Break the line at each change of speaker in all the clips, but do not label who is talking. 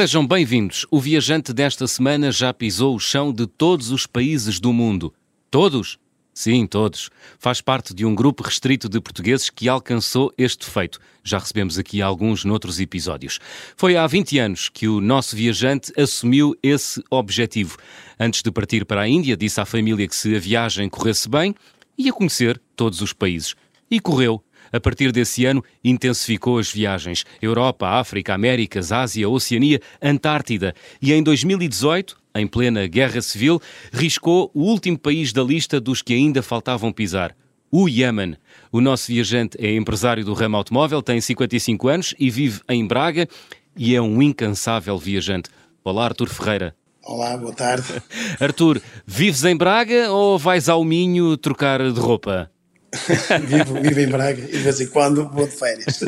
Sejam bem-vindos. O viajante desta semana já pisou o chão de todos os países do mundo. Todos? Sim, todos. Faz parte de um grupo restrito de portugueses que alcançou este feito. Já recebemos aqui alguns noutros episódios. Foi há 20 anos que o nosso viajante assumiu esse objetivo. Antes de partir para a Índia, disse à família que se a viagem corresse bem, ia conhecer todos os países. E correu. A partir desse ano, intensificou as viagens. Europa, África, Américas, Ásia, Oceania, Antártida. E em 2018, em plena Guerra Civil, riscou o último país da lista dos que ainda faltavam pisar. O Iémen. O nosso viajante é empresário do ramo automóvel, tem 55 anos e vive em Braga e é um incansável viajante. Olá, Artur Ferreira.
Olá, boa tarde.
Artur, vives em Braga ou vais ao Minho trocar de roupa?
Vivo, vivo em Braga e de vez em quando vou de férias.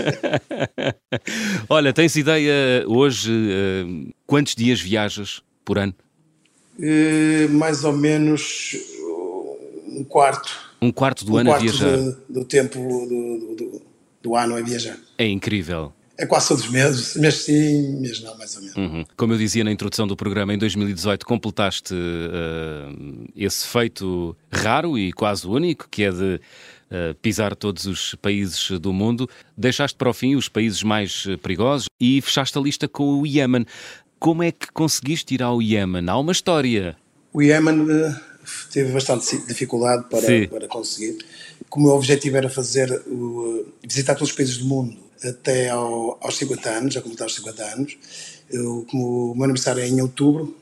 Olha, tens ideia hoje uh, quantos dias viajas por ano?
Uh, mais ou menos um quarto.
Um quarto do
um
ano
quarto
a viajar?
Do, do tempo do, do, do, ano a viajar.
É incrível.
É quase todos os meses, mês sim, mês não, mais ou menos.
Uhum. Como eu dizia na introdução do programa, em 2018 completaste uh, esse feito raro e quase único, que é de uh, pisar todos os países do mundo. Deixaste para o fim os países mais perigosos e fechaste a lista com o Iémen. Como é que conseguiste ir ao Iémen? Há uma história.
O Iémen uh, teve bastante dificuldade para, para conseguir. Como o meu objetivo era fazer uh, visitar todos os países do mundo até ao, aos 50 anos, já completar os 50 anos. Eu, como o meu aniversário é em outubro,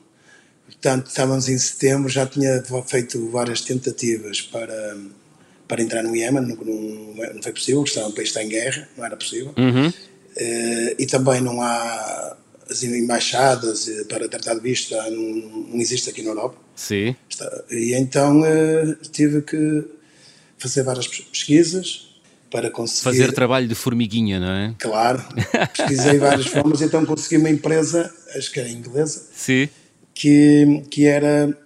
portanto estávamos em setembro, já tinha feito várias tentativas para, para entrar no Iémen, não, não, não foi possível, porque o país está em guerra, não era possível.
Uhum.
Uh, e também não há as embaixadas para tratar de visto, não, não existe aqui na Europa.
Sim.
E então uh, tive que fazer várias pesquisas, para conseguir...
Fazer trabalho de formiguinha, não é?
Claro, pesquisei várias formas, então consegui uma empresa, acho que era inglesa,
Sim.
Que, que era,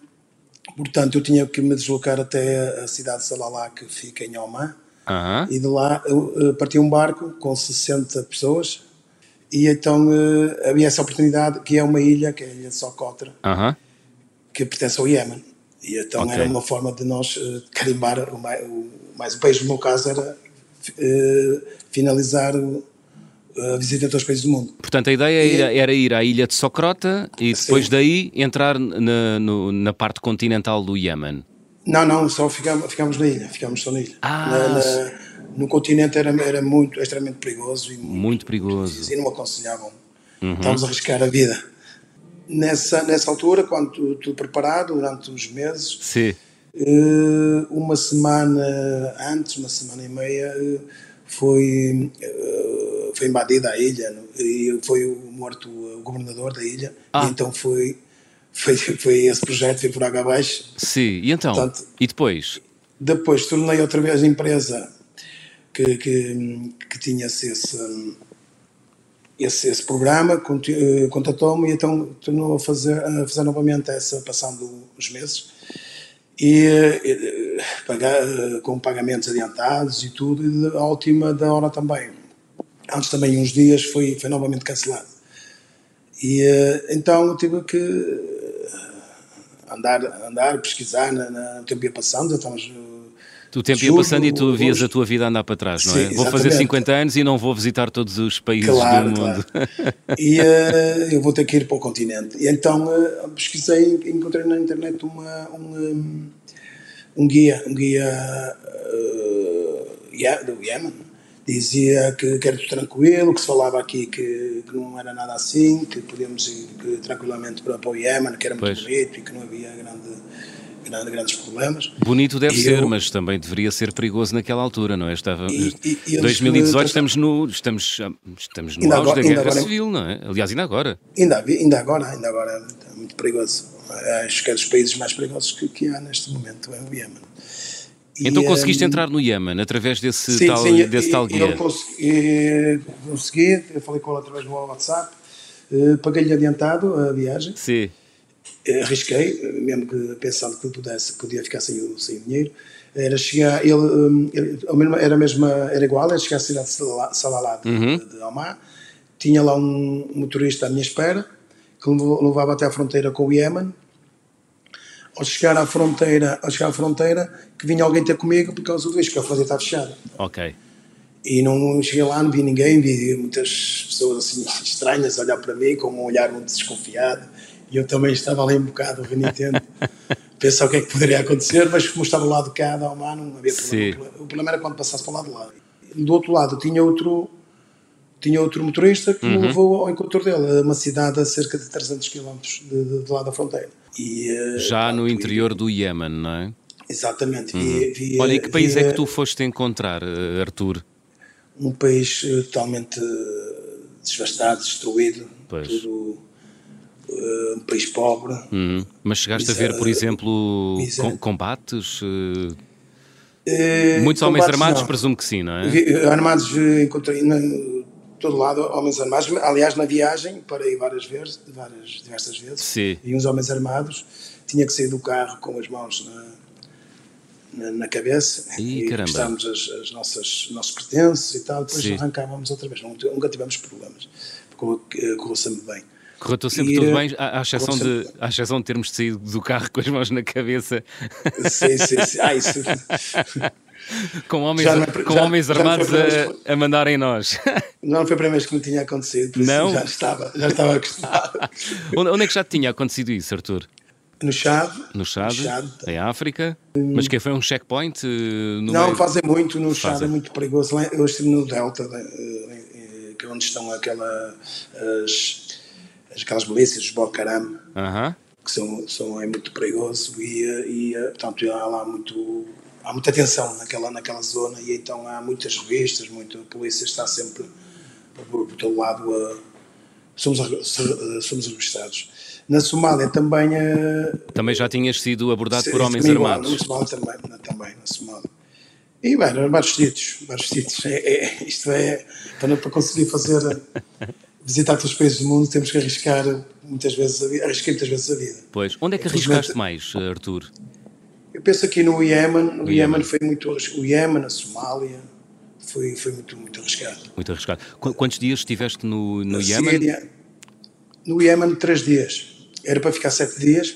portanto, eu tinha que me deslocar até a cidade de Salalá, que fica em Oman,
Uhum.
e de lá eu, parti um barco com 60 pessoas, e então havia essa oportunidade, que é uma ilha, que é a ilha de Socotra,
Uhum.
que pertence ao Iémen. E então
Ok.
era uma forma de nós uh, carimbar, o mais, o mais o país no meu caso era finalizar o- a visita a todos os países do mundo.
Portanto, a ideia era, era ir à ilha de Socrota e depois
Sim.
daí entrar na, no- na parte continental do Iémen.
Não, não, só ficámos, ficámos na ilha, ficámos só na ilha.
Ah,
Na- na- no continente era, era muito, extremamente perigoso e
Muito perigoso.
e não aconselhavam. Estávamos a arriscar a vida. Nessa, nessa altura, quando tudo, tudo preparado, durante uns meses,
Sim.
Eh, uma semana antes, uma semana e meia, eh, foi, eh, foi invadida a ilha e foi morto o governador da ilha.
Ah.
E então foi, foi, foi esse projeto, foi por água abaixo.
Sim. E então?
Portanto-
E depois?
Depois tornei outra vez a empresa que, que, que tinha esse, esse, esse, programa, eh, contatou-me e então tornou a fazer, a fazer novamente essa, passando os meses. E, eh, pagar, eh, com pagamentos adiantados e tudo, e à última da hora também. Antes também, uns dias, foi, foi novamente cancelado. E eh, então eu tive que eh, andar, andar pesquisar, na, na, o tempo ia passando, estamos. eh,
O tempo ia passando e tu vias
agosto.
a tua vida andar para trás, não é?
Sim,
Vou fazer
exatamente.
50 anos e não vou visitar todos os países
Claro,
do mundo.
claro. E eh, eu vou ter que ir para o continente. E então eh, pesquisei e encontrei na internet uma, um, um, guia, um guia Ie- do Iémen. Dizia que, que era tudo tranquilo, que se falava aqui que, que não era nada assim, que podíamos ir que, tranquilamente para, para o Iémen, que era muito
Pois.
bonito e que não havia grande, grande, grandes problemas.
Bonito deve
E
ser,
eu-
mas também deveria ser perigoso naquela altura, não é? Estava,
E- e- e eles
2018
me
estamos no, estamos, estamos no
Ainda
auge
agora-
da guerra
agora-
civil, não é? Aliás, ainda agora.
Ainda, ainda agora, ainda agora muito, é muito perigoso. Acho que é dos países mais perigosos que, que há neste momento, é o Iémen. E,
Então conseguiste
hum,
entrar no Iémen através desse
sim,
tal,
sim,
desse
e-
tal
e
guia.
Eu consegui, consegui, eu falei com ele através do meu WhatsApp, eh, paguei-lhe adiantado a viagem,
Sim.
eh, arrisquei, eh, mesmo que pensando que pudesse, podia ficar sem, sem dinheiro, era chegar, ele, hum, ele- era, mesmo, era igual, era chegar à cidade de Salalá de,
Uhum.
de Omar, tinha lá um motorista à minha espera, que levava até à fronteira com o Iémen. Ao chegar à fronteira, ao chegar à fronteira, que vinha alguém ter comigo por causa do risco, que a fronteira estava fechada.
Ok.
E não cheguei lá, não vi ninguém, vi muitas pessoas assim estranhas a olhar para mim com um olhar muito desconfiado. E eu também estava ali um bocado renitente, pensar o que é que poderia acontecer, mas como estava do lado de cá, da Oman, não havia problema. O problema era quando passasse para o lado de lá. Do outro lado tinha outro, tinha outro motorista que uhum. me levou ao encontro dele, uma cidade a cerca de 300 km de, de, de lá da fronteira.
E, eh, Já no interior do Iémen, não é?
Exatamente.
Uhum. Vi, vi, Olha, e que país vi, é que tu foste encontrar, eh, Arthur?
Um país eh, totalmente desvastado, destruído, pois. tudo um país pobre.
Uhum. Mas chegaste a ver, por exemplo, combates? Uh, Muitos homens armados, não. presumo que sim, não é?
Armados encontrei todo lado homens armados. Aliás, na viagem, parei várias vezes, várias, diversas vezes,
Sim.
e uns homens armados. Tinha que sair do carro com as mãos na, na, na cabeça
Ih,
e prestámos as, as, nossas nossos pertences e tal, depois Sim. arrancávamos outra vez. Nunca, nunca tivemos problemas. Correu sempre bem.
Correu sempre e, tudo bem, à, à, exceção de, à exceção de termos saído do carro com as mãos na cabeça.
Sim, sim, sim. Ah, isso.
com homens, é com já, homens armados a, a mandarem nós.
Não foi a primeira vez que me tinha acontecido,
não?
já estava, já estava acostumado.
Onde é que já tinha acontecido isso, Arthur?
No Chad.
No Chad, no Chad. em África. Hum. Mas que foi um checkpoint?
Eh, não, meio... fazem muito no Chad, é muito perigoso. Eu estive no Delta, eh, eh, que é onde estão aquela, as, aquelas milícias, os Boko Haram,
uh -huh.
que são, são, é muito perigoso e, e portanto, há lá muito há muita tensão naquela, naquela zona e então há muitas revistas, muita, a polícia está sempre por, por todo lado a, somos, somos revistados. Na Somália também... Uh,
também já tinhas sido abordado por homens armados?
Na Somália também, na, também, na Somália. E bem, vários sítios, vários sítios. É, é, isto é, para, para conseguir fazer, visitar todos os países do mundo, temos que arriscar muitas vezes a vida, arrisquei muitas vezes a vida.
Pois, onde é que arriscaste mais, Arthur?
Eu penso aqui no Iémen, o Iémen foi muito o Iémen, a Somália, foi, foi muito, muito arriscado.
Muito arriscado. Quantos dias estiveste no, no Iémen? Síria,
no Iémen, três dias. Era para ficar sete dias.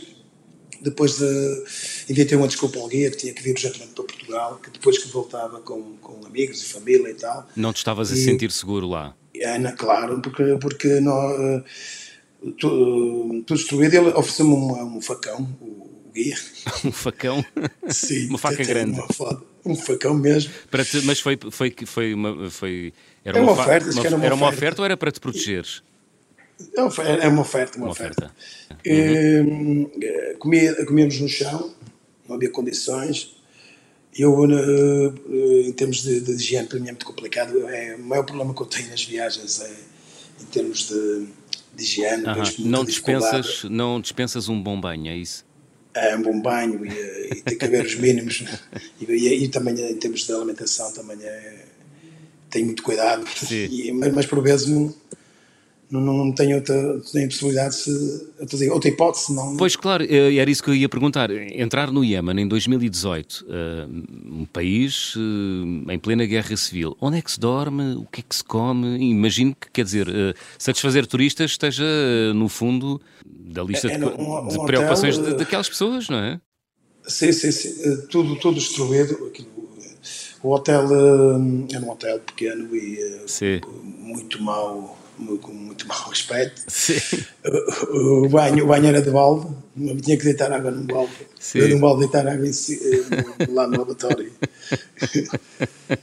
Depois de. Inventei uma desculpa ao guia que tinha que vir urgentemente para Portugal, que depois que voltava com, com amigos e família e tal.
Não te estavas e, a sentir seguro lá?
É, claro, porque, porque não, tudo, tudo destruído. Ele ofereceu-me um, um facão, guia.
um facão?
Sim.
uma faca grande.
Uma foda, um facão mesmo.
Para te, mas foi, foi, foi uma. Foi,
era, é uma, uma oferta, uma,
era
uma, era
uma oferta. oferta ou era para te protegeres?
É uma oferta, uma, uma oferta. oferta. Uhum. comia, comíamos no chão, não havia condições. Eu, em termos de, de higiene, para mim é muito complicado. É, o maior problema que eu tenho nas viagens é em termos de, de higiene.
Uhum. Não, dispensas, não dispensas um bom banho, é isso?
É um bom banho e, e tem que haver os mínimos. Né? E, e, e, também em termos de alimentação também é, tenho muito cuidado. E, mas, mas, por vezes não, não, tenho outra tenho possibilidade, se, outra hipótese. Não...
Pois claro, eh, era isso que eu ia perguntar. Entrar no Iémen em 2018, eh, um país eh, em plena guerra civil, onde é que se dorme? O que é que se come? Imagino que, quer dizer, satisfazer turistas esteja, no fundo, da lista é, é, de, um, de preocupações hotel, daquelas pessoas, não é?
Sim, sim, sim. Tudo, tudo destruído. O hotel é um hotel pequeno e sim. muito mau com muito mau aspecto.
Sim.
O, o, banho, o banho era de balde, tinha que deitar água num balde. Sim. Eu num balde deitar água em, no, lá no lavatório.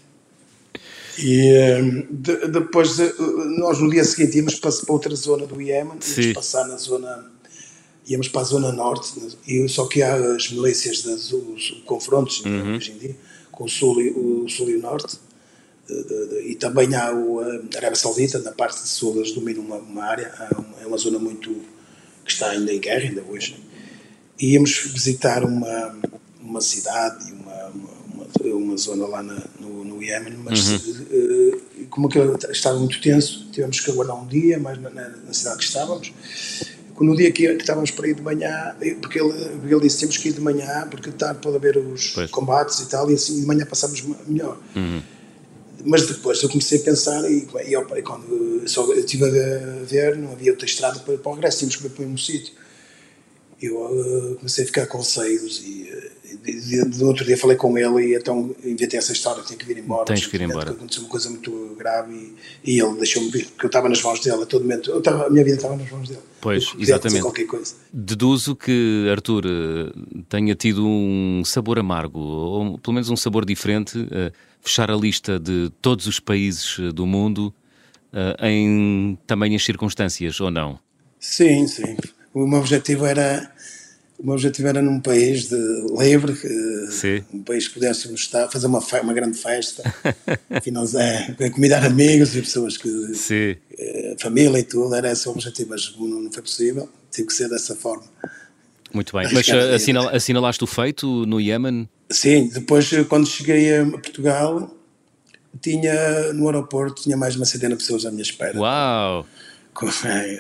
e de, depois, de, nós no dia seguinte íamos para, para outra zona do Iémen, íamos passar na zona íamos para a zona norte, e só que há as milícias, das, os, os confrontos uhum. hoje em dia, com o sul, e, o sul e o norte, de, de, e também há o, a Arábia Saudita, na parte de sul, eles dominam uma, uma área, uma, é uma zona muito que está ainda em guerra, ainda hoje. E íamos visitar uma, uma cidade, uma, uma, uma zona lá na, no, no Iémen, mas uhum. uh, como aquilo estava muito tenso, tivemos que aguardar um dia, mais na, na cidade que estávamos no dia que, que, estávamos para ir de manhã, porque ele, ele disse temos que ir de manhã, porque de tarde pode haver os pois. combates e tal, e assim de manhã passamos melhor.
Uhum.
Mas depois eu comecei a pensar e, e eu, quando só, eu estive a ver, não havia outra estrada para, para o regresso, tínhamos que ver para o mesmo sítio. Eu uh, comecei a ficar com receios e, uh, outro dia falei com ele e então inventei essa história, tenho que vir embora.
Tens que vir embora.
Aconteceu uma coisa muito grave e, ele deixou-me vir, porque eu estava nas mãos dele a todo momento, eu estava, a minha vida estava nas mãos dele.
Pois, exatamente. Qualquer coisa. Deduzo que Arthur tenha tido um sabor amargo, ou pelo menos um sabor diferente, uh, fechar a lista de todos os países do mundo em tamanhas circunstâncias, ou não?
Sim, sim o meu objetivo era o meu objetivo era num país de livre, Sim. um país que pudéssemos estar, fazer uma, uma grande festa, é, convidar amigos e pessoas que. Sim. Eh, família e tudo, era esse o objetivo, mas não, não foi possível, tive que ser dessa forma.
Muito bem, mas eh, assinal, assinalaste o feito no Iémen?
Sim, depois quando cheguei a Portugal, tinha no aeroporto tinha mais de uma centena de pessoas à minha espera.
Uau!
com a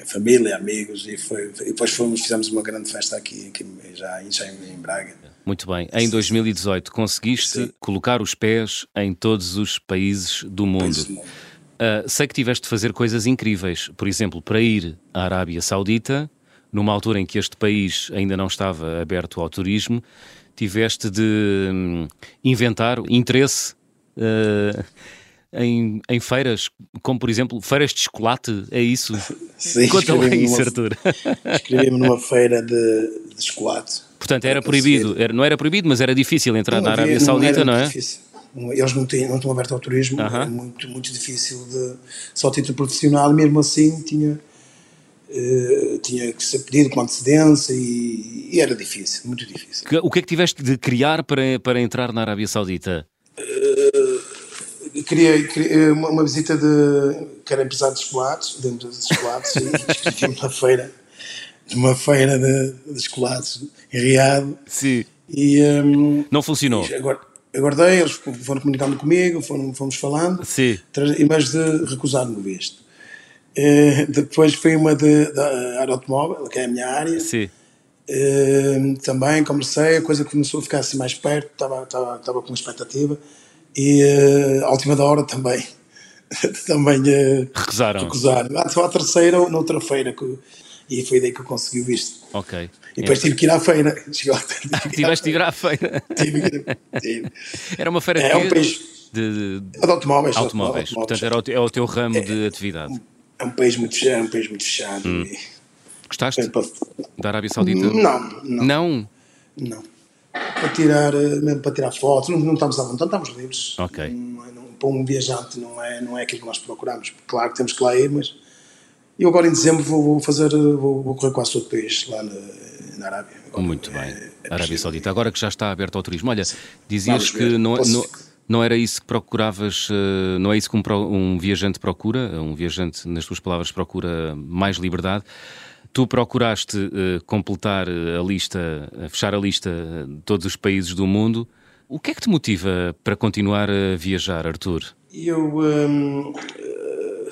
família, amigos, e, foi, e depois fomos, fizemos uma grande festa aqui, aqui já, já em Braga.
Muito bem. Em 2018 conseguiste Sim. colocar os pés em todos os países do mundo. do mundo. Uh, sei que tiveste de fazer coisas incríveis. Por exemplo, para ir à Arábia Saudita, numa altura em que este país ainda não estava aberto ao turismo, tiveste de hum, inventar interesse. Uh, em, em feiras, como por exemplo feiras de chocolate, é isso?
Sim,
Conta lá isso, Arthur.
Inscrevi-me numa feira de, de chocolate.
Portanto, era proibido, era, não era proibido, mas era difícil entrar não, na Arábia Saudita, não, não é? Difícil.
Eles não, têm, não estão abertos ao turismo, uh -huh. é muito, muito difícil de. Só título profissional, mesmo assim tinha, uh, tinha que ser pedido com antecedência e, e, era difícil, muito difícil.
O que é que tiveste de criar para, para entrar na Arábia Saudita?
queria, queria uma, uma, visita de que era empresário de chocolates, de empresa de chocolates, e inscrevi-me na feira, numa feira de, de chocolates em Riado.
Sim.
E, um,
Não funcionou.
Agora, aguardei, eles foram comunicando comigo, foram, fomos falando,
Sim.
mas de recusar-me o visto. Uh, depois foi uma de, de automóvel, que é a minha área.
Sim.
Uh, também comecei, a coisa começou a ficar assim mais perto, estava, estava, estava com expectativa e uh, à última da hora também também uh,
recusaram.
recusaram. Ah, só a terceira ou noutra feira que, e foi daí que eu consegui o visto.
Ok.
E depois é. tive que ir à feira.
Tiveste de ir à feira.
tive, tive.
Era uma feira
é,
é
um país
de,
de, de automóveis.
automóveis. Portanto, era o, é o teu ramo é, de atividade.
É um país muito fechado. É um país muito fechado hum.
e, Gostaste para, da Arábia Saudita?
Não, não.
Não?
Não para tirar, eh, mesmo para tirar fotos, não, não estamos à vontade, estamos livres.
Ok.
Não, não, para um viajante não é, não é aquilo que nós procuramos. Claro que temos que lá ir, mas eu agora em dezembro vou, fazer, vou, vou correr quase todo o país lá na, na Arábia. Agora,
Muito bem. É, é Arábia Saudita. Agora que já está aberto ao turismo, olha, dizias que não, não, não era isso que procuravas, eh, não é isso que um, um viajante procura, um viajante, nas tuas palavras, procura mais liberdade. Tu procuraste uh, completar eh, a lista, uh, fechar a lista de todos os países do mundo. O que é que te motiva para continuar a viajar, Arthur?
Eu um,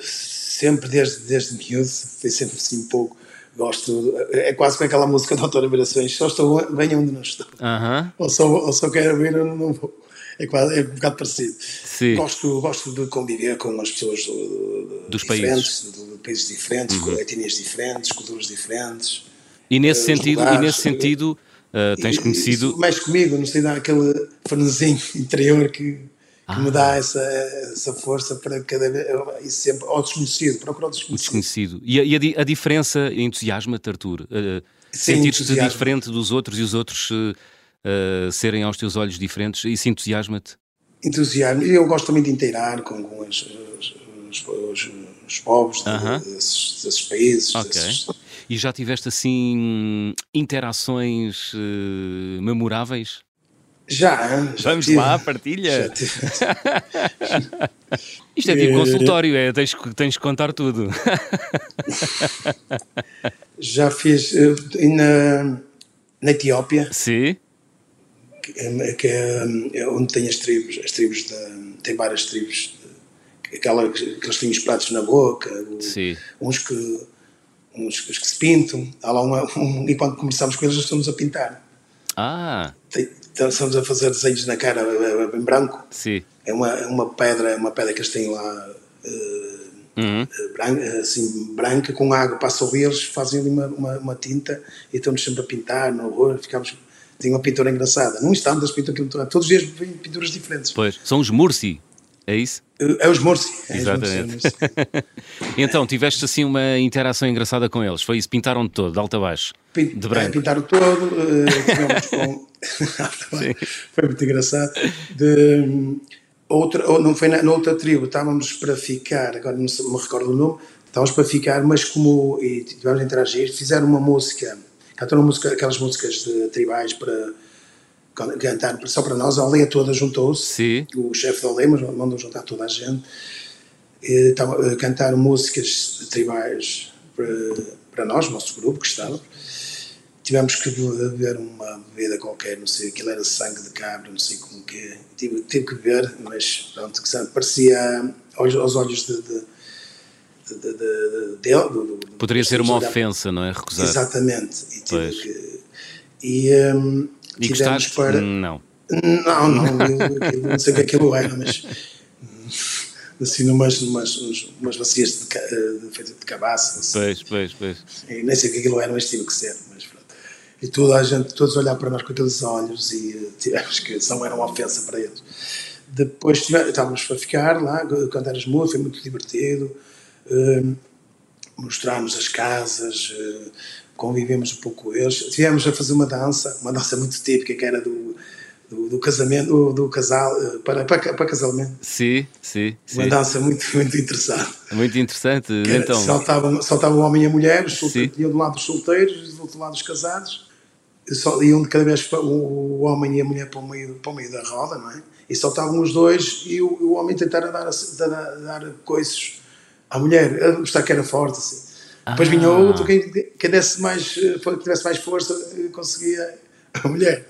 sempre, desde, desde miúdo, foi sempre assim um pouco. Gosto, é quase com aquela música da Autora Virações, só estou bem onde não estou.
Uh -huh.
ou, só, ou só quero vir, eu não vou é, quase, é um bocado parecido.
Sim.
Gosto, gosto de conviver com as pessoas do,
dos
diferentes, países, de, de países diferentes, uhum. com etnias diferentes, culturas diferentes.
E nesse uh, sentido, lugares, e nesse sentido uh, tens e, conhecido.
Isso mexe comigo, não sei, dá aquele frenesim interior que, que ah. me dá essa, essa força para cada vez. E sempre ao desconhecido, procurar o desconhecido.
O desconhecido. E a, e a, a diferença entusiasma-te, Arthur? Uh, Sentir-te diferente dos outros e os outros uh, serem aos teus olhos diferentes? Isso entusiasma-te?
Entusiasma. Eu gosto também de inteirar com, com os, os, os, os povos uh -huh. desses, desses, países.
Ok. Desses... E já tiveste assim interações uh, memoráveis?
Já,
já Vamos tive, lá, partilha. Isto é tipo consultório, é, tens, tens que contar tudo.
já fiz na, na Etiópia.
Sim
que é, é, onde tem as tribos, as tribos de, tem várias tribos, aquela que eles têm os pratos na boca,
Sim.
uns que uns que se pintam, há lá uma, um, e quando conversamos com eles, estamos a pintar.
Ah!
Tem, então, estamos a fazer desenhos na cara eh, eh, em branco.
Sim.
É uma, é uma pedra, uma pedra que eles têm lá uh, uhum. branca, assim, branca, com água, passam eles, fazem ali uma, uma, uma, tinta e estão-nos sempre a pintar no horror, ficamos. Tem uma pintura engraçada. Não estamos das pinturas, todos os dias vêm pinturas diferentes.
Pois, são os Murci, é isso?
É os Morsi.
É Exatamente. então, tiveste assim uma interação engraçada com eles. Foi isso? Pintaram todo, de alta a baixo?
Pint, de branco. É, pintaram todo. Uh, com... foi muito engraçado. De, outra, ou não foi na, na, outra tribo, estávamos para ficar, agora não me recordo o nome, estávamos para ficar, mas como e tivemos a interagir, fizeram uma música, cantaram música, aquelas músicas de, tribais para cantar só para nós, a aldeia toda juntou-se, o chefe da aldeia mandou juntar toda a gente, e, então, cantaram músicas tribais para, para nós, nosso grupo que estava. Tivemos que beber uma bebida qualquer, não sei, aquilo era sangue de cabra, não sei como que é. tive, tive que beber, mas pronto, que parecia aos, aos olhos de, de de, de, de, de,
Poderia ser uma ofensa, não é? Recusar.
Exatamente. E, tive que, e um,
e gostaste? Para... Não.
Não, não, eu, não sei o que aquilo era, mas assim numas, numas umas bacias de, de, de, de cabaça. Assim.
Pois, pois, pois.
E nem sei o que aquilo era, mas tive que ser. Mas, pronto. e toda a gente, todos olhar para nós com aqueles olhos e uh, tivemos que não era uma ofensa para eles. Depois tivemos, estávamos para ficar lá, cantar as músicas, foi muito divertido. Uh, Mostrarmos as casas, uh, convivemos um pouco com eles. Tivemos a fazer uma dança, uma dança muito típica que era do, do, do casamento, do, do, casal, eh, para, para, para casamento.
Sim, sim.
Uma
sim.
dança muito, muito interessante.
Muito interessante.
Era,
então...
saltavam, saltavam o homem e a mulher, os iam do lado dos solteiros e do outro lado dos casados. Só, iam de cada vez o, homem e a mulher para o, meio, para o meio da roda, não é? E saltavam os dois e o, o homem tentava dar, dar, dar coices à mulher, a mostrar que era forte, assim. Depois vinha ah. outro, quem, quem desse mais, que tivesse mais força conseguia a mulher.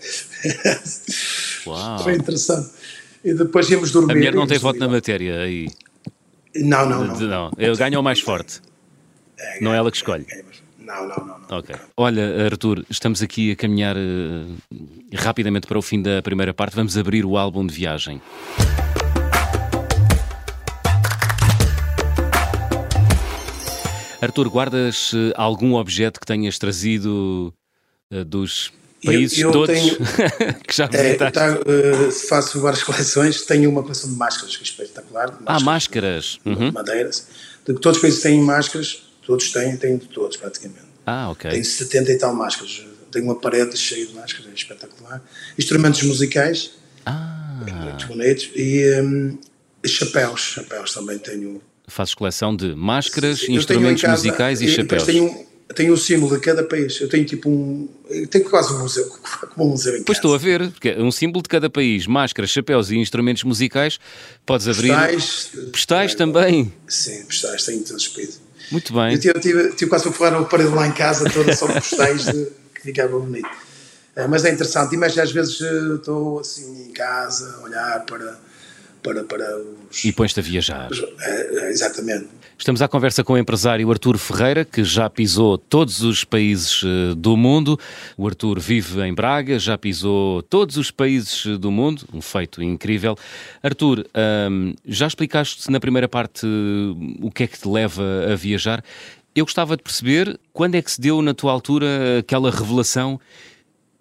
Uau. Foi interessante. E depois íamos dormir.
A mulher não tem voto na matéria aí?
Não, não, não.
não. Ele ganha o mais forte. É, não é ela que escolhe.
Não, não, não. não.
Ok. Olha, Arthur, estamos aqui a caminhar uh, rapidamente para o fim da primeira parte. Vamos abrir o álbum de viagem. Arthur, guardas uh, algum objeto que tenhas trazido uh, dos países eu, eu todos tenho, que já
visitaste? É, tá, uh, faço várias coleções, tenho uma coleção de máscaras que é espetacular.
Máscaras, ah, máscaras.
Uhum. Madeiras. De, todos os países têm máscaras, todos têm, têm de todos praticamente.
Ah, ok.
Tenho 70 e tal máscaras. Tenho uma parede cheia de máscaras, é espetacular. Instrumentos musicais,
ah.
muito bonitos. E um, chapéus, chapéus também tenho
fazes coleção de máscaras, eu instrumentos casa, musicais e, chapéus.
Tenho, tenho um símbolo de cada país. Eu tenho tipo um. tenho quase um museu, como um museu em
Pois estou a ver, porque é um símbolo de cada país, máscaras, chapéus e instrumentos musicais. Podes abrir.
Postais.
Postais é, também.
Sim, postais, tenho os países.
Muito bem. Eu
tive, tive, tive quase para forrar uma parede lá em casa toda só de postais de, que ficava bonito. É, mas é interessante, mas às vezes eh, estou assim em casa a olhar para para, para os.
E pões-te a viajar.
É, é, exatamente.
Estamos à conversa com o empresário Artur Ferreira, que já pisou todos os países eh, do mundo. O Artur vive em Braga, já pisou todos os países eh, do mundo, um feito incrível. Artur, hum, já explicaste na primeira parte o que é que te leva a viajar. Eu gostava de perceber quando é que se deu na tua altura aquela revelação: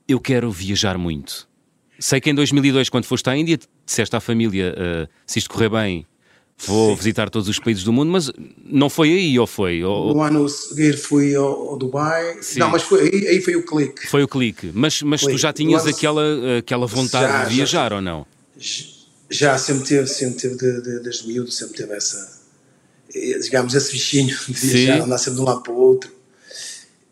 eu quero viajar muito. Sei que em 2002, quando foste à Índia, disseste à família: uh, se isto correr bem, vou Sim. visitar todos os países do mundo, mas não foi aí ou foi? Ou...
No ano a seguir fui ao, ao Dubai. Sim. Não, mas foi, aí, aí, foi o clique.
Foi o clique. Mas, mas clique. tu já tinhas ano... aquela, aquela vontade já, de viajar já, ou não?
Já, sempre teve, sempre teve de, de, desde miúdo, sempre teve essa, eh, digamos, esse bichinho de viajar, andar sempre de um lado para o outro.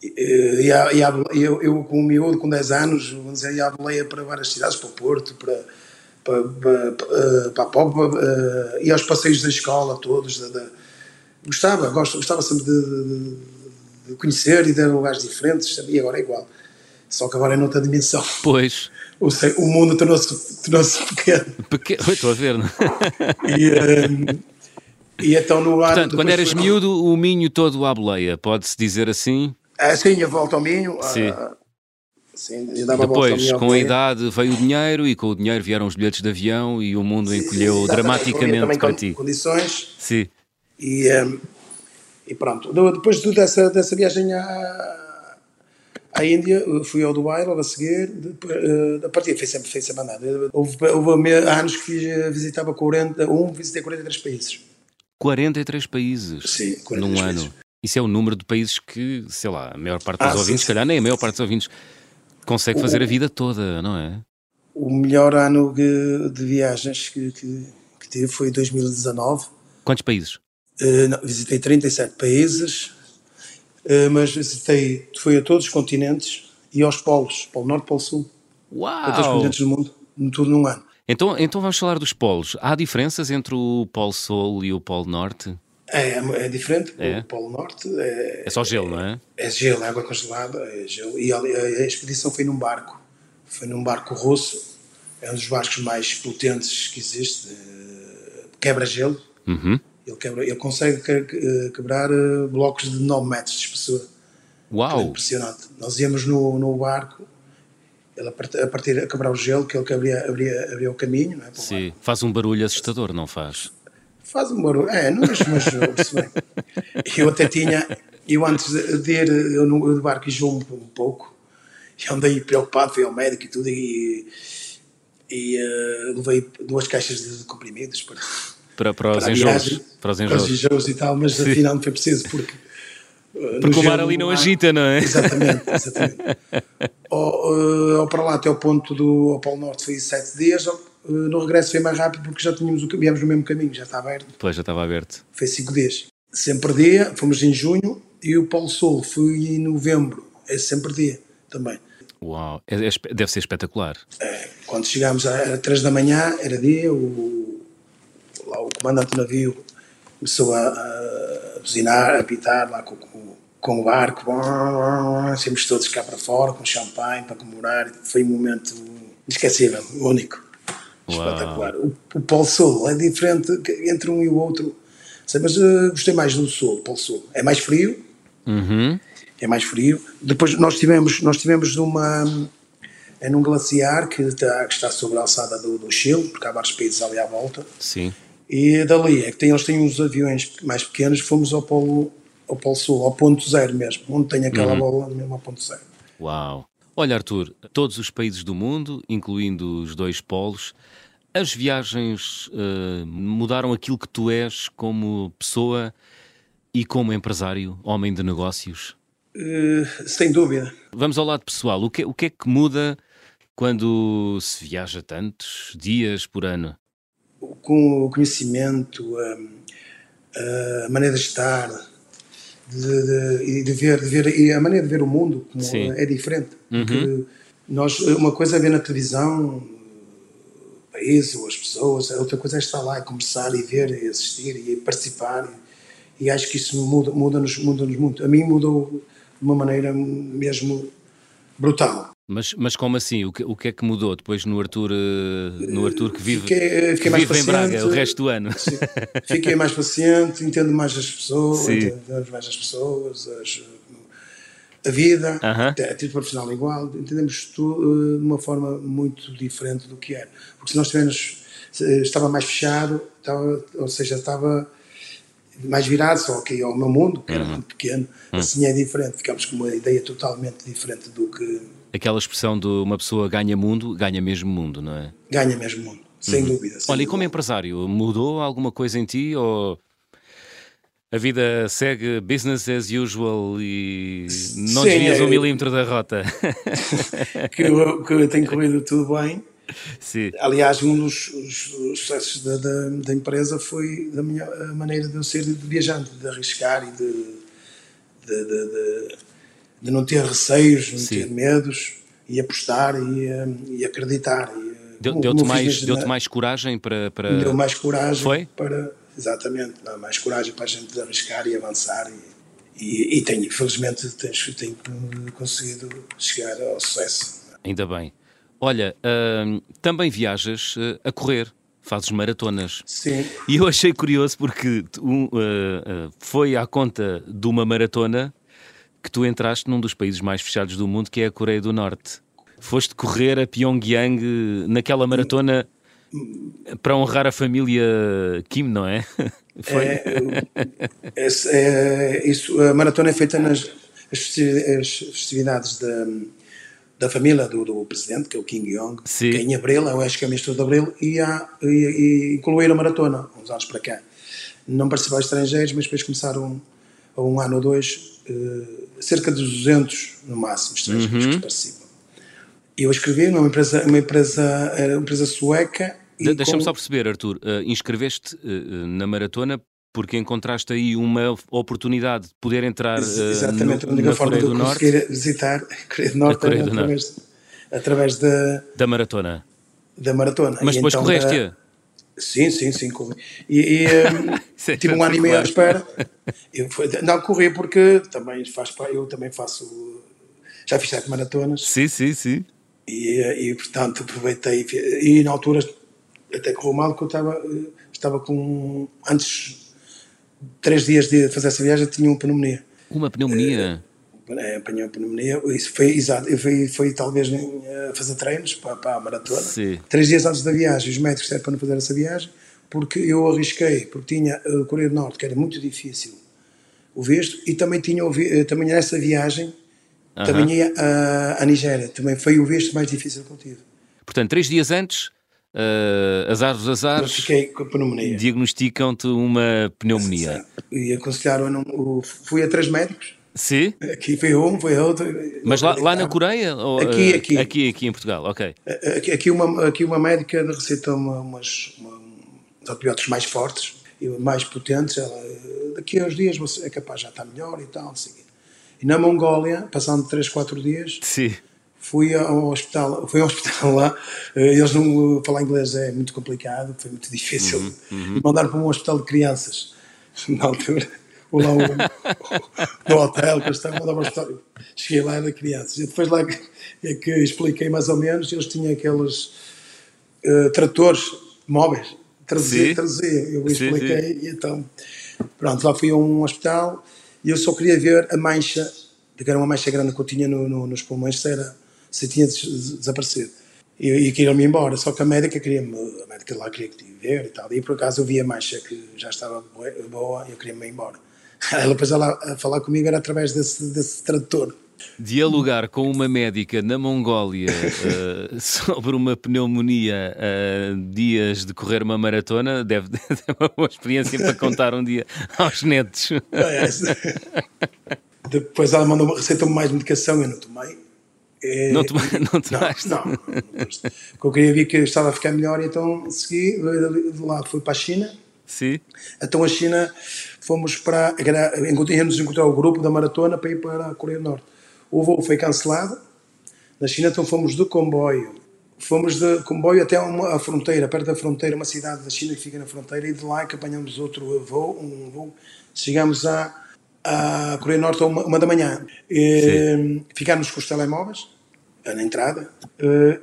E, e, e a, eu, eu, com o miúdo, com 10 anos, vamos dizer, ia à boleia para várias cidades, para o Porto, para, para, para, para a Popa, e aos passeios da escola todos. De, de, gostava, gosto, gostava sempre de, de, de, conhecer e de lugares diferentes, e agora é igual. Só que agora é noutra dimensão.
Pois.
O, o mundo tornou-se tornou pequeno.
Pequeno, estou a ver, não?
e, um, e então no
ano. Portanto, quando eras miúdo, o Minho todo à boleia, pode-se dizer assim?
É, sim, a volta ao Minho. Sim. Uh, Sim, a
Depois, com a idade, veio o dinheiro e com o dinheiro vieram os bilhetes de avião e o mundo encolheu
Exatamente,
dramaticamente
também
para ti.
condições
Sim.
e, ehm, e pronto. Depois de- dessa, dessa viagem à, à Índia, fui ao Dubai logo a seguir. Depois, eh, a partir foi sempre, foi sempre andado. Houve, houve anos que fiz, eh, visitava 40, um, visitei 43 países.
43 países
Sim, 43
num
países.
ano. Isso é o número de países que, sei lá, a maior parte dos
Ah,
ouvintes, se calhar nem a maior parte dos ouvintes, consegue
O-
fazer a vida toda, não é?
O melhor ano de viagens que, que, que tive foi 2019.
Quantos países?
Eh, não, visitei 37 países, eh, mas visitei, fui a todos os continentes e aos polos, Polo Norte, Polo Sul, a todos os
Uau!
continentes do mundo, tudo num ano.
Então, então vamos falar dos polos. Há diferenças entre o Polo Sul e o Polo Norte?
É, é diferente,
É?
o Polo Norte é,
É só gelo, não é?
é gelo, é água congelada, é gelo. E a, a expedição foi num barco, foi num barco russo, é um dos barcos mais potentes que existe, eh, quebra-gelo,
Uhum.
ele, quebra, ele consegue que- quebrar eh, blocos de 9 metros de espessura. É
Uau!
impressionante. Nós íamos no, no barco, ele a partir, a partir a quebrar o gelo, que ele que abria, abria, abria o caminho, não é?
Sim. Faz um barulho assustador, não faz?
Faz um barulho. É, não, mas, mas ouve-se bem. Eu até tinha, eu antes de ir, eu no eu de barco enjoo um, pouco, e andei preocupado, fui ao médico e tudo, e, e eh, levei duas caixas de comprimidos para,
Para, para os
para a
enjoos. Para os
para os
enjoos.
e tal, mas afinal não foi preciso, porque. eh,
Porque o mar ali não
mar-
agita, não é?
Exatamente, exatamente. ao, eh, ao para lá até ao ponto do ao Polo Norte foi sete dias, eh, no regresso foi mais rápido porque já tínhamos o, viemos no mesmo caminho, já está aberto,
Pois, já estava aberto.
foi cinco dias. Sempre dia, fomos em junho e o Polo Sul fui em novembro, é sempre dia também.
Uau! É- é deve ser espetacular.
Eh, Quando chegámos era três da manhã, era dia, o, lá o comandante do navio começou a, a buzinar, a apitar lá com, com, com o barco, saímos todos cá para fora com champanhe para comemorar, foi um momento inesquecível, único. Espetacular. O, o Polo Sul é diferente entre um e o outro, sei, mas eh, gostei mais do Sul, Polo Sul. É mais frio,
Uhum.
é mais frio. Depois nós tivemos, nós tivemos numa é num glaciar que está, que está sobre a alçada do, do Chile, porque há vários países ali à volta.
Sim.
E dali é que tem, eles têm uns aviões mais pequenos, fomos ao Polo, ao Polo Sul, ao ponto zero mesmo, onde tem aquela bola mesmo ao ponto zero.
Uau! Olha, Arthur, todos os países do mundo, incluindo os dois polos, as viagens eh, mudaram aquilo que tu és como pessoa e como empresário, homem de negócios?
Eh, sem dúvida.
Vamos ao lado pessoal. O que, o que é que muda quando se viaja tantos dias por ano?
Com o conhecimento, a, a maneira de estar, de, de, e de ver, de ver, e a maneira de ver o mundo é diferente. Porque nós, uma coisa é ver na televisão o país ou as pessoas, outra coisa é estar lá e conversar e ver e assistir e participar. E, acho que isso muda- muda-nos muda muito. A mim mudou de uma maneira mesmo brutal.
Mas, mas como assim? O que, o que é que mudou depois no Arthur, eh, no Arthur que vive,
Fiquei,
que
fiquei mais
vive em Braga
paciente.
o resto do ano?
Fiquei mais paciente, entendo mais as pessoas,
Sim.
entendemos mais as pessoas, as- a vida,
Aham.
até a título profissional igual, entendemos tudo eh, de uma forma muito diferente do que era. Porque se nós tivermos, se estava mais fechado, estava, ou seja, estava mais virado só aqui ao meu mundo, que
Uhum.
era muito pequeno, assim é diferente, ficamos com uma ideia totalmente diferente do que
Aquela expressão de uma pessoa ganha mundo, ganha mesmo mundo, não é?
ganha mesmo mundo, sem dúvida. sem
Uhum. Olha, e como
dúvida.
empresário, mudou alguma coisa em ti ou a vida segue business as usual e não
Sim,
desvias
é-
um milímetro da rota?
que, eu, que eu tenho corrido tudo bem.
Sim.
Aliás, um dos, os- os sucessos da, da, da empresa foi da minha a maneira de eu ser de viajante, de arriscar e de, de, de, de- de não ter receios, não
Sim.
ter medos e apostar e, eh, e acreditar. E, eh,
Deu- Deu-te mais, deu
na-
mais coragem para. para...
deu mais coragem
Foi?
para exatamente dá mais coragem para a gente arriscar e avançar e, e, e tenho felizmente tenho, tenho conseguido chegar ao sucesso
Ainda bem. Olha, hum, também viajas eh, a correr, fazes maratonas.
sim
E eu achei curioso porque um, eh, eh, foi à conta de uma maratona que tu entraste num dos países mais fechados do mundo, que é a Coreia do Norte. Foste correr a Pyongyang naquela maratona para honrar a família Kim, não é?
Foi? É, é, é, isso, a maratona é feita nas as festividades da, da família do, do, presidente, que é o Kim Jong, Sim. que é em abril, eu acho que é mês de abril, e, há, e, e incluíram a maratona, uns anos para cá. Não participaram estrangeiros, mas depois começaram a um ano ou dois, uh, cerca de 200 no máximo estrangeiros uhum. que participam. Eu escrevi numa empresa, uma empresa, uma empresa sueca
de Deixa-me com... só perceber, Arthur, uh, inscreveste uh, na maratona porque encontraste aí uma oportunidade de poder entrar uh,
Exatamente, no, a única forma de eu conseguir visitar a Coreia do Norte, Coreia do através, Norte. através da,
da maratona.
Da maratona.
Mas e depois então, correste-a?
Sim, sim, sim, corri. E, e um, tive um ano e meio à espera. Eu fui, não corri porque também faz eu também faço já fiz sete maratonas.
Sim, sim, sim.
E, e portanto aproveitei e na altura até correu mal que eu estava, estava com. Antes, três dias de fazer essa viagem, tinha uma pneumonia.
Uma pneumonia?
É, apanhei uma pneumonia. Isso foi, exato, eu fui, fui talvez a fazer treinos para, para a maratona. Sim. Três dias antes da viagem, os médicos disseram para não fazer essa viagem, porque eu arrisquei, porque tinha a Coreia do Norte, que era muito difícil o visto, e também tinha eh, também nessa viagem, uh -huh. também ia a, a Nigéria, também foi o visto mais difícil que eu tive.
Portanto, três dias antes uh, azar dos azares,
eu fiquei com pneumonia.
diagnosticam-te uma pneumonia.
E aconselharam, não, fui a três médicos.
Sim.
Aqui foi um, foi outro.
Mas lá, lá na Coreia? Ou,
aqui, aqui.
Aqui, aqui em Portugal, ok.
Aqui, uma, aqui uma médica receitou uma, umas, uma, uns antibióticos mais fortes e mais potentes. Ela, daqui a uns dias você é capaz já estar melhor e tal. Assim. E na Mongólia, passando 3, 4 dias,
Sim
fui ao hospital, fui ao hospital lá, eh, eles não falar inglês é muito complicado, foi muito difícil. Uhum, uhum. Mandaram para um hospital de crianças na altura. Lá o, no hotel que eu estava, mandava ao hospital. Cheguei lá era crianças. E depois lá é que expliquei mais ou menos, eles tinham aqueles uh, tratores móveis. Traduzia, traduzia. Eu expliquei sim, sim. e então, pronto, lá fui a um hospital e eu só queria ver a mancha, que era uma mancha grande que eu tinha no, no, nos pulmões, se era se tinha desaparecido. E, e queriam-me embora, só que a médica queria-me, a médica lá queria que ver e tal. E por acaso eu vi a mancha que já estava boa e eu queria-me embora. Ela depois ela a falar comigo era através desse, desse tradutor.
Dialogar com uma médica na Mongólia uh, sobre uma pneumonia uh, dias de correr uma maratona deve ser uma boa experiência para contar um dia aos netos. É,
Depois ela mandou uma receita mais medicação, eu não tomei.
É, não, tomaste? Não, tomaste.
não, não, Porque eu queria ver que eu estava a ficar melhor, então segui, de lá fui para a China.
Sim.
Então a China, fomos para, íamos encontrar o grupo da maratona para ir para a Coreia do Norte. O voo foi cancelado, na China então fomos de comboio. Fomos de comboio até uma, a fronteira, perto da fronteira, uma cidade da China que fica na fronteira, e de lá que apanhamos outro voo, um voo, chegamos a à Coreia do Norte uma, uma da manhã. E, ficámos com os telemóveis na entrada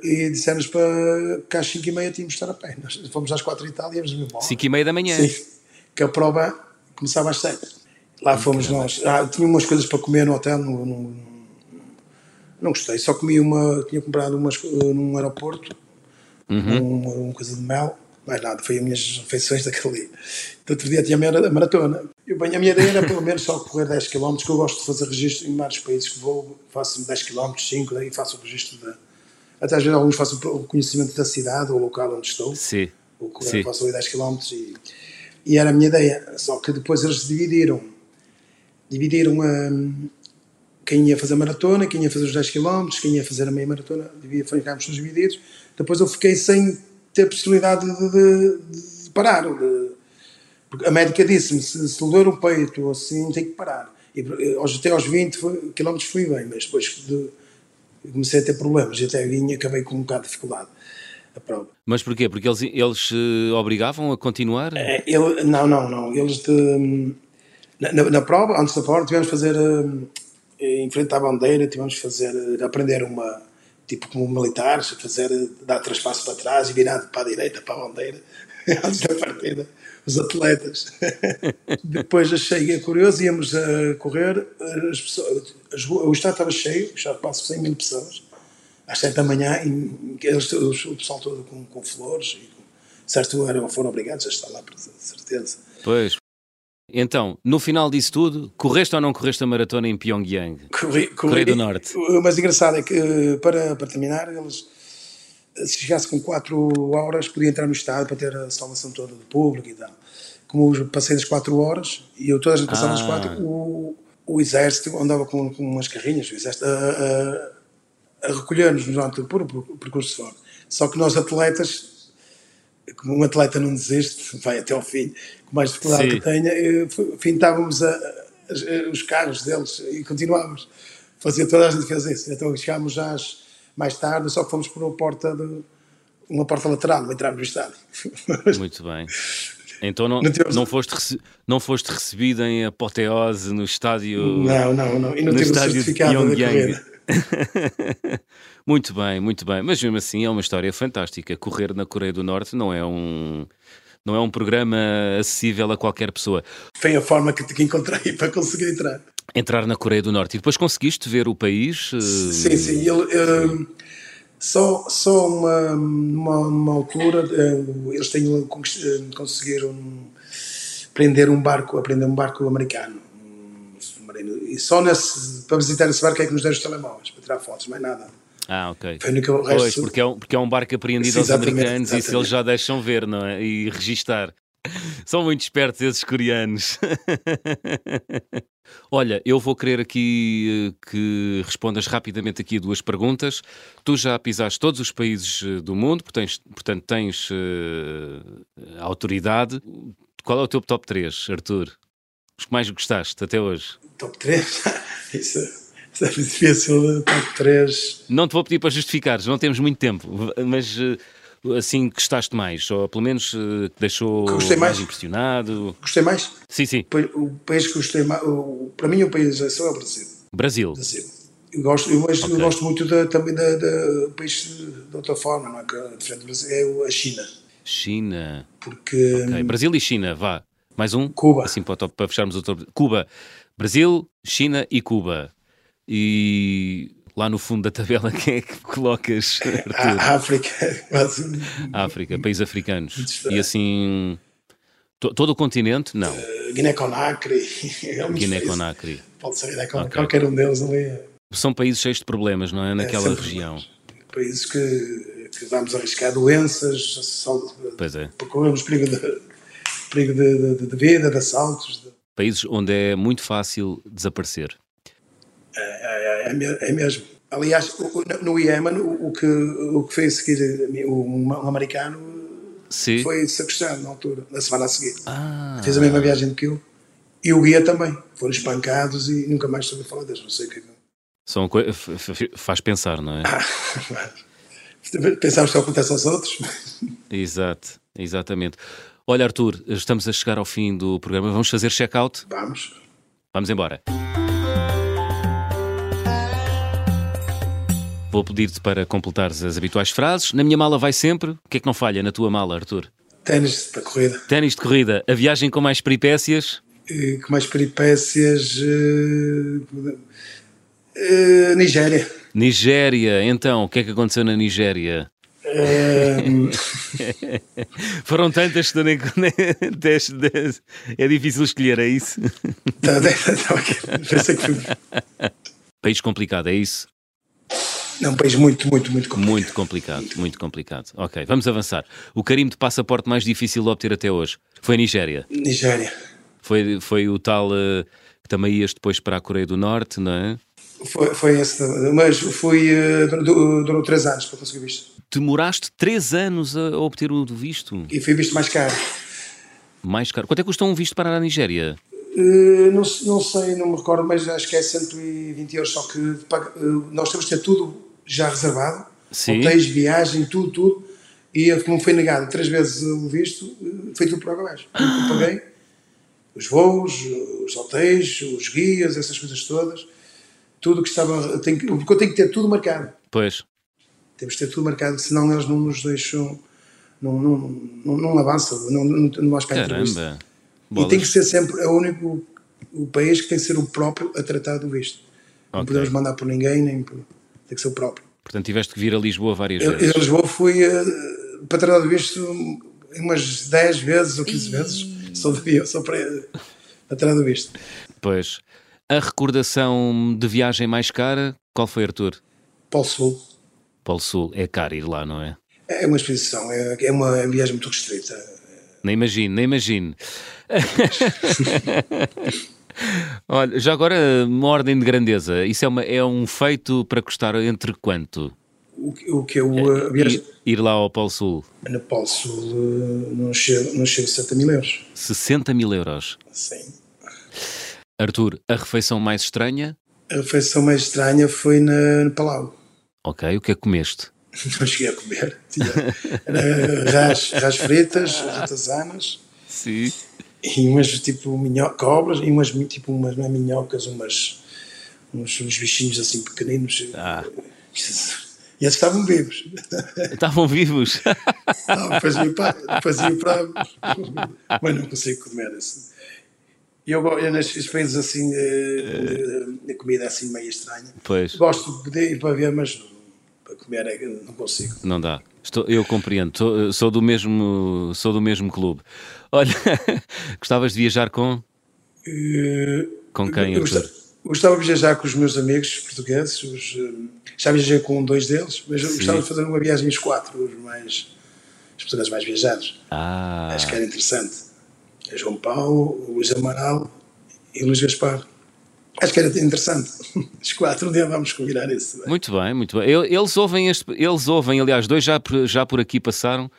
e disseram-nos para que às 5 e meia tínhamos de estar a pé. Nós fomos às 4 e tal e íamos embora.
5 e meia da manhã?
Sim, que a prova começava às 7. Lá fomos nós. Ah, tinha umas coisas para comer no hotel, no, no, não gostei, só comi uma, tinha comprado umas num aeroporto, uhum. uma, uma coisa de mel mais nada, foi as minhas refeições daquele dia. Então, outro dia tinha a maratona. Eu, bem, a minha ideia era pelo menos só correr 10 km, que eu gosto de fazer registro em vários países que vou, faço 10 km, 5, daí faço o registro da. Até às vezes alguns faço o conhecimento da cidade ou local onde estou.
Sim.
Ou Sim. faço ali 10 km e, e era a minha ideia. Só que depois eles dividiram. Dividiram um, quem ia fazer a maratona, quem ia fazer os 10 km, quem ia fazer a meia maratona, ficámos todos divididos. Depois eu fiquei sem ter possibilidade de, de, de parar. De, porque a médica disse-me: se, se doer o peito ou assim, tem que parar. E, até aos 20 km fui bem, mas depois de, comecei a ter problemas e até vim acabei com um bocado de dificuldade. A prova.
Mas porquê? Porque eles, eles uh, obrigavam a continuar?
É, ele, não, não, não. Eles de, na, na, prova, antes da prova, tivemos de fazer uh, em frente à bandeira, tivemos de fazer, aprender uma, tipo como militares, fazer, dar três passos para trás e virar para a direita, para a bandeira, antes da partida, os atletas. Depois achei curioso, íamos a correr, as pessoas, o estado estava cheio, o estado passa 100 mil pessoas, às 7 da manhã, e eles, o pessoal todo com, com flores, e, certo, eram, foram obrigados a estar lá, por certeza.
Pois. Então, no final disso tudo, correste ou não correste a maratona em Pyongyang?
Corri, corri,
Coreia do Norte.
O mais engraçado é que, para, para terminar, eles, se chegasse com 4 horas, podia entrar no estádio para ter a salvação toda do público e tal. Como eu passei das 4 horas, e eu toda a gente passava das
Ah.
4, o, o exército andava com, com umas carrinhas, o exército, a, a, a recolher-nos durante o percurso fora. Só que nós atletas, como um atleta não desiste, vai até ao fim, com mais dificuldade
Sim.
que tenha, eh, fintávamos a- a- os carros deles e continuávamos. Fazia toda a gente fez isso. Então chegámos já às- mais tarde, só que fomos por uma porta, de, uma porta lateral, não entrámos no estádio.
Muito bem. Então não,
Não tivemos-
não, foste, não foste recebido em apoteose no estádio.
não, não, não. E não
no estádio de
certificado da corrida.
muito bem, muito bem. Mas mesmo assim é uma história fantástica. Correr na Coreia do Norte não é um. Não é um programa acessível a qualquer pessoa.
Foi a forma que, que encontrei para conseguir entrar.
Entrar na Coreia do Norte e depois conseguiste ver o país. eh,
Sim, sim. Ele, eh, só só uma, uma, uma altura, eh, eles têm, conseguiram prender um barco, aprender um barco americano. Submarino. E só nesse, para visitar esse barco é que nos deram os telemóveis, para tirar fotos, mais nada.
Ah, ok.
Foi o
Pois,
resto.
porque é, um, porque é um barco apreendido
Sim,
aos
exatamente,
americanos e se
exatamente.
eles já deixam ver, não é? E registar. São muito espertos esses coreanos. Olha, eu vou querer aqui eh, que respondas rapidamente aqui a duas perguntas. Tu já pisaste todos os países eh, do mundo, portanto tens, eh, autoridade. Qual é o teu top 3, Arthur? Os que mais gostaste até hoje?
Top 3. Isso, isso é difícil. Top 3.
Não te vou pedir para justificares, não temos muito tempo, mas eh, assim gostaste mais, ou pelo menos eh, deixou
Que gostei mais?
impressionado.
Gostei mais?
Sim, sim,
O país que gostei mais. o- Para mim, o país de eleição é o Brasil.
Brasil.
Brasil. Eu gosto, eu, mas eu gosto muito da, também da, da o país de outra forma, não é? Que é diferente do Brasil, é a China.
China.
Porque
Ok, Brasil e China, vá. Mais um?
Cuba.
Assim para, para fecharmos o top. Cuba. Brasil, China e Cuba. E lá no fundo da tabela, quem é que colocas,
a África é quase.
África, países africanos. E assim. to- todo o continente? Não.
Guiné-Conakry. É
Guiné-Conakry.
Pode ser Guiné-Conakry.
Ok.
Qualquer um deles ali. é-
São países cheios de problemas, não é? Naquela
sempre
região.
Países que, que vamos arriscar doenças, só-
Pois é.
perigo de, perigo de, de, de vida, de assaltos. de-
Países onde é muito fácil desaparecer.
É, é, é me- é mesmo. Aliás, no Iémen, o, que, o que fez seguir um, americano
Sim.
foi sequestrado na altura, na semana a seguir.
Ah,
Fez a mesma viagem que eu. E o guia também. Foram espancados e nunca mais soube falar deles. Não sei o que é.
são f- faz pensar, não é?
Pensámos que acontece aos outros.
Exato, exatamente. Olha, Arthur, estamos a chegar ao fim do programa. Vamos fazer check-out?
Vamos.
Vamos embora. Vou pedir-te para completares as habituais frases. Na minha mala vai sempre. O que é que não falha na tua mala, Arthur?
Ténis para corrida.
Ténis de corrida, a viagem com mais peripécias.
E com mais peripécias. eh, eh, Nigéria.
Nigéria, então, o que é que aconteceu na Nigéria? Foram tantas que nem. é difícil escolher, é isso? País complicado, é isso?
Não, um país muito, muito, muito complicado.
Muito complicado, muito complicado. Ok, vamos avançar. O carimbo de passaporte mais difícil de obter até hoje foi a Nigéria.
Nigéria.
Foi, foi o tal eh, que também ias depois para a Coreia do Norte, não é?
Foi, foi esse. Mas fui. Durou, durou três anos para conseguir visto.
Demoraste três anos a obter o visto.
E fui visto mais caro.
Mais caro. Quanto é que custa um visto para a Nigéria?
Eh, não, não sei, não me recordo, mas acho que é 120 euros. Só que eh, nós temos que ter tudo já reservado:
Sim.
hotéis, viagem, tudo, tudo. E como foi negado três vezes o visto, eh, foi tudo por água abaixo. Eu paguei os voos, os hotéis, os guias, essas coisas todas. Tudo que estava. Que- porque eu tenho que ter tudo marcado.
Pois,
Temos que ter tudo marcado, senão eles não nos deixam. Não, não, não, não avança, não, não, não vais para a entrevista.
caramba.
E tem que ser sempre é o único o país que tem que ser o próprio a tratar do visto. Não
Ok.
podemos mandar por ninguém, nem por, tem que ser o próprio.
Portanto, tiveste que vir a Lisboa várias
Eu,
vezes.
em Lisboa fui uh, para Trás do Visto umas 10 vezes ou 15 vezes. Só de avião, só para, para Trás do Visto.
Pois. A recordação de viagem mais cara, qual foi, Arthur?
Polo Sul.
Polo Sul. É caro ir lá, não é?
É uma expedição, é, é uma viagem muito restrita.
Nem imagino, nem imagino. Olha, já agora, uma ordem de grandeza. Isso é, uma, é um feito para custar entre quanto?
O, que- o que eu uh, viagem
Ir, ir lá ao Polo Sul.
no Polo Sul uh, não chego, não chego a 70 mil euros.
60 mil euros.
Sim.
Arthur, a refeição mais estranha?
A refeição mais estranha foi na, no Palau.
Ok, o que é que comeste?
Não cheguei a comer. Tinha, ras, ras fritas, ratazanas
Sim.
e umas tipo minho, cobras e umas tipo umas não é minhocas, umas uns, uns bichinhos assim pequeninos.
Ah.
E eles estavam vivos.
Estavam vivos.
Ah, depois ia para, depois ia para mas não consigo comer isso. E eu, eu nestes países assim, eh, a comida assim meio estranha.
pois,
Gosto de ir para ver, mas para comer é não consigo.
não dá. Estou, eu compreendo. Sou, sou do mesmo, sou do mesmo clube. Olha, gostavas de viajar com?
Eh,
Com quem,
eu
Arthur?
gostava, gostava de viajar com os meus amigos portugueses. Os, eh, já viajei com dois deles, mas
Sim.
gostava de fazer uma viagem os quatro, os mais os portugueses mais viajados.
Ah,
Acho que era interessante. É João Paulo, o Luís Amaral e o Luís Gaspar. Acho que era interessante. Os quatro, um dia vamos combinar isso.
muito bem, muito bem. Eles ouvem, este, eles ouvem, aliás, dois já, por- já por aqui passaram.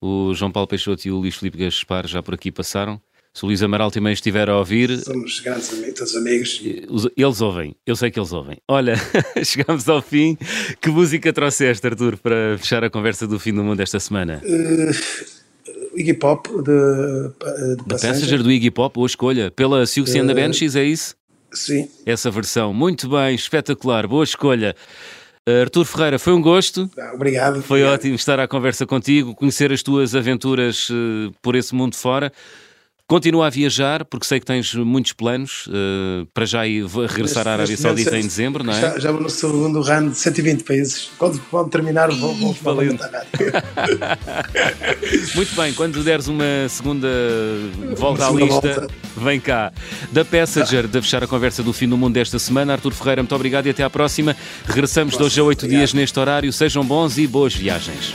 O João Paulo Peixoto e o Luís Filipe Gaspar já por aqui passaram. Se o Luís Amaral também estiver a ouvir,
Somos grandes amigos, todos amigos.
Os- Eles ouvem, eu sei que eles ouvem. Olha, chegamos ao fim. Que música trouxeste, Arthur, para fechar a conversa do fim do mundo esta semana?
Iggy Pop de, de
The
Passenger.
Passenger do Iggy Pop, ou escolha, pela Siouxsie and the Banshees, é isso?
Sim,
Essa versão. Muito bem, espetacular, boa escolha. Uh, Arthur Ferreira, foi um gosto.
Ah, obrigado.
Foi
Obrigado.
ótimo estar à conversa contigo, conhecer as tuas aventuras eh, por esse mundo fora. Continua a viajar, porque sei que tens muitos planos eh, para já ir regressar à Arábia Saudita em dezembro, não é?
Já, já vou no segundo run de 120 países. Quando, quando terminar, vou, vou,
valente. Muito bem, quando deres uma segunda volta à
segunda
lista,
volta.
vem cá. Da Passenger, de fechar a conversa do fim do mundo desta semana, Artur Ferreira, muito obrigado e até à próxima. Regressamos de hoje a oito dias neste horário. Sejam bons e boas viagens.